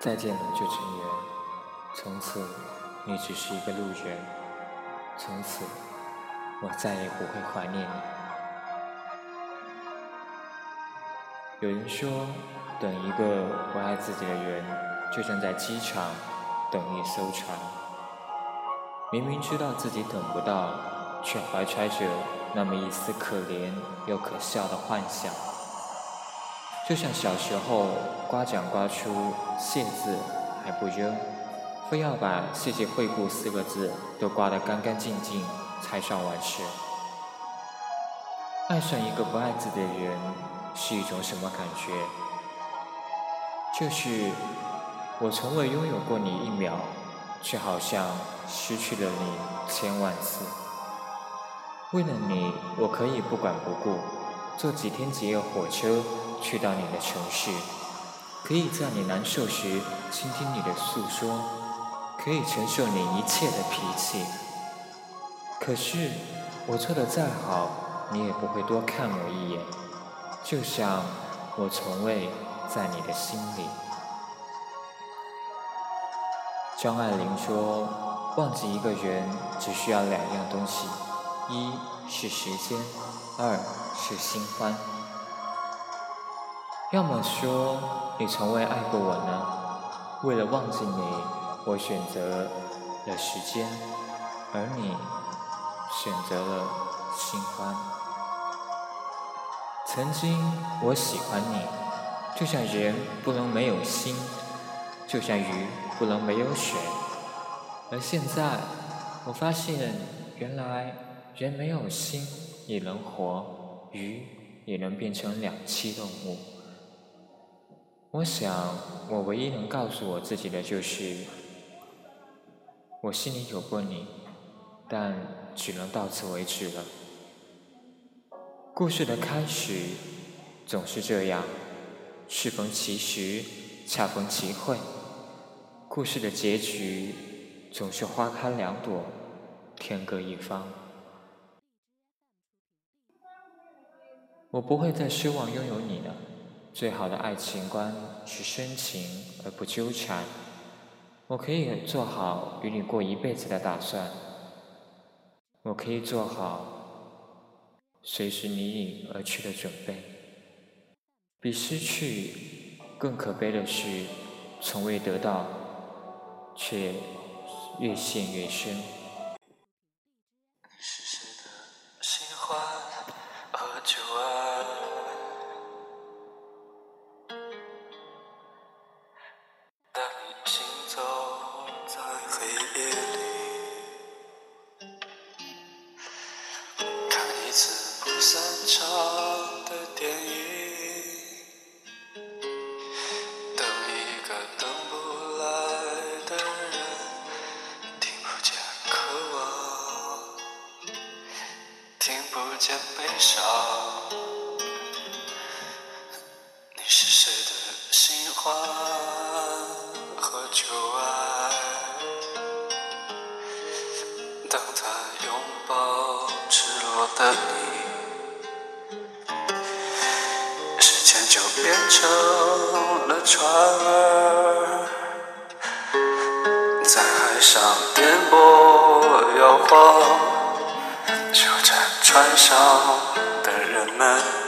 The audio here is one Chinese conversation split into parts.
再见了旧成缘，从此你只是一个路人，从此我再也不会怀念你。有人说，等一个不爱自己的人，就像在机场等一艘船，明明知道自己等不到，却怀揣着那么一丝可怜又可笑的幻想。就像小时候刮奖刮出“谢”字还不扔，非要把“谢谢惠顾”四个字都刮得干干净净才算完事。爱上一个不爱自己的人。是一种什么感觉？就是我从未拥有过你一秒，却好像失去了你千万次。为了你，我可以不管不顾，坐几天几夜火车去到你的城市，可以在你难受时倾听你的诉说，可以承受你一切的脾气。可是我做的再好，你也不会多看我一眼。就像我从未在你的心里。张爱玲说：“忘记一个人只需要两样东西，一是时间，二是新欢。要么说你从未爱过我呢？为了忘记你，我选择了时间，而你选择了新欢。”曾经我喜欢你，就像人不能没有心，就像鱼不能没有水。而现在，我发现原来人没有心也能活，鱼也能变成两栖动物。我想，我唯一能告诉我自己的就是，我心里有过你，但只能到此为止了。故事的开始总是这样，适逢其时，恰逢其会。故事的结局总是花开两朵，天各一方。我不会再奢望拥有你了。最好的爱情观是深情而不纠缠。我可以做好与你过一辈子的打算。我可以做好。随时离你而去的准备，比失去更可悲的是，从未得到，却越陷越深。花和旧爱，当他拥抱赤裸的你，时间就变成了船。儿，在海上颠簸摇晃，守着船上的人们。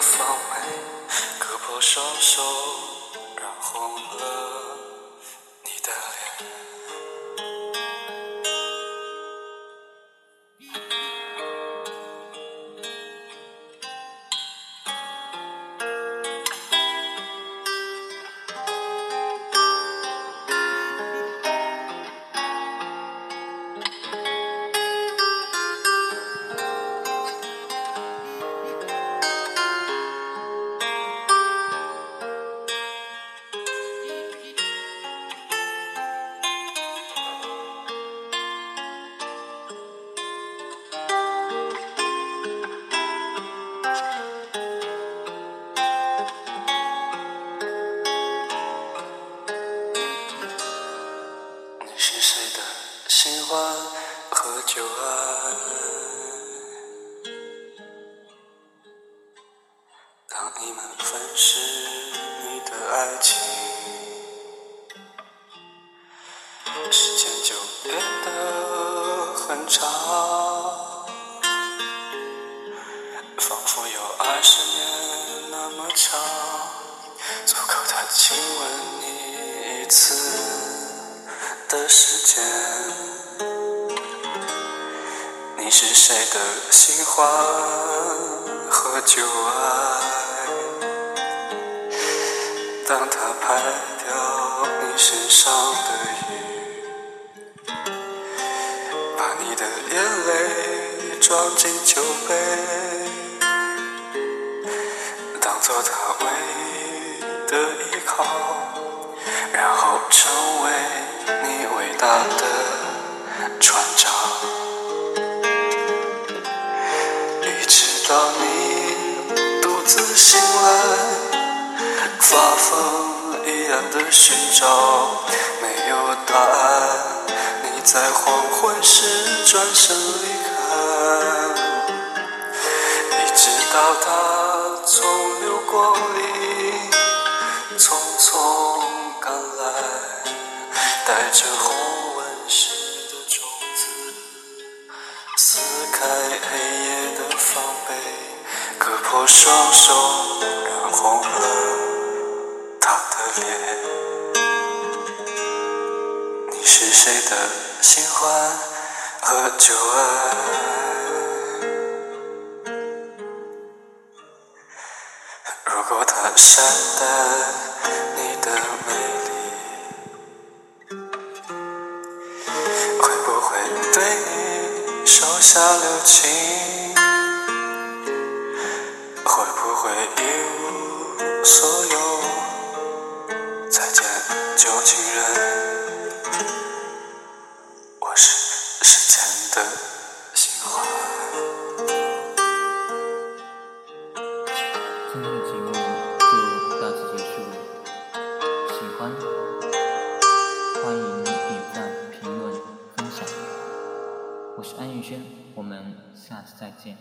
防卫，割破双手，染红了你们粉饰你的爱情，时间就变得很长，仿佛有二十年那么长，足够他亲吻你一次的时间。你是谁的新欢和旧爱？当他拍掉你身上的雨，把你的眼泪装进酒杯，当做他唯一的依靠，然后成为你伟大的船长。一直到你独自醒来，发疯一样的寻找，没有答案。你在黄昏时转身离开，一直到他从流光里匆匆赶来，带着红纹石的种子，撕开黑夜的防备。割破双手，染红了脸。你是谁的新欢和旧爱？如果他善待你的美丽，会不会对你手下留情？会不会一无所有，再见旧情人，我是时间的新欢。今天的节目就到此结束，喜欢欢迎点赞、评论、分享。我是安宇轩，我们下次再见。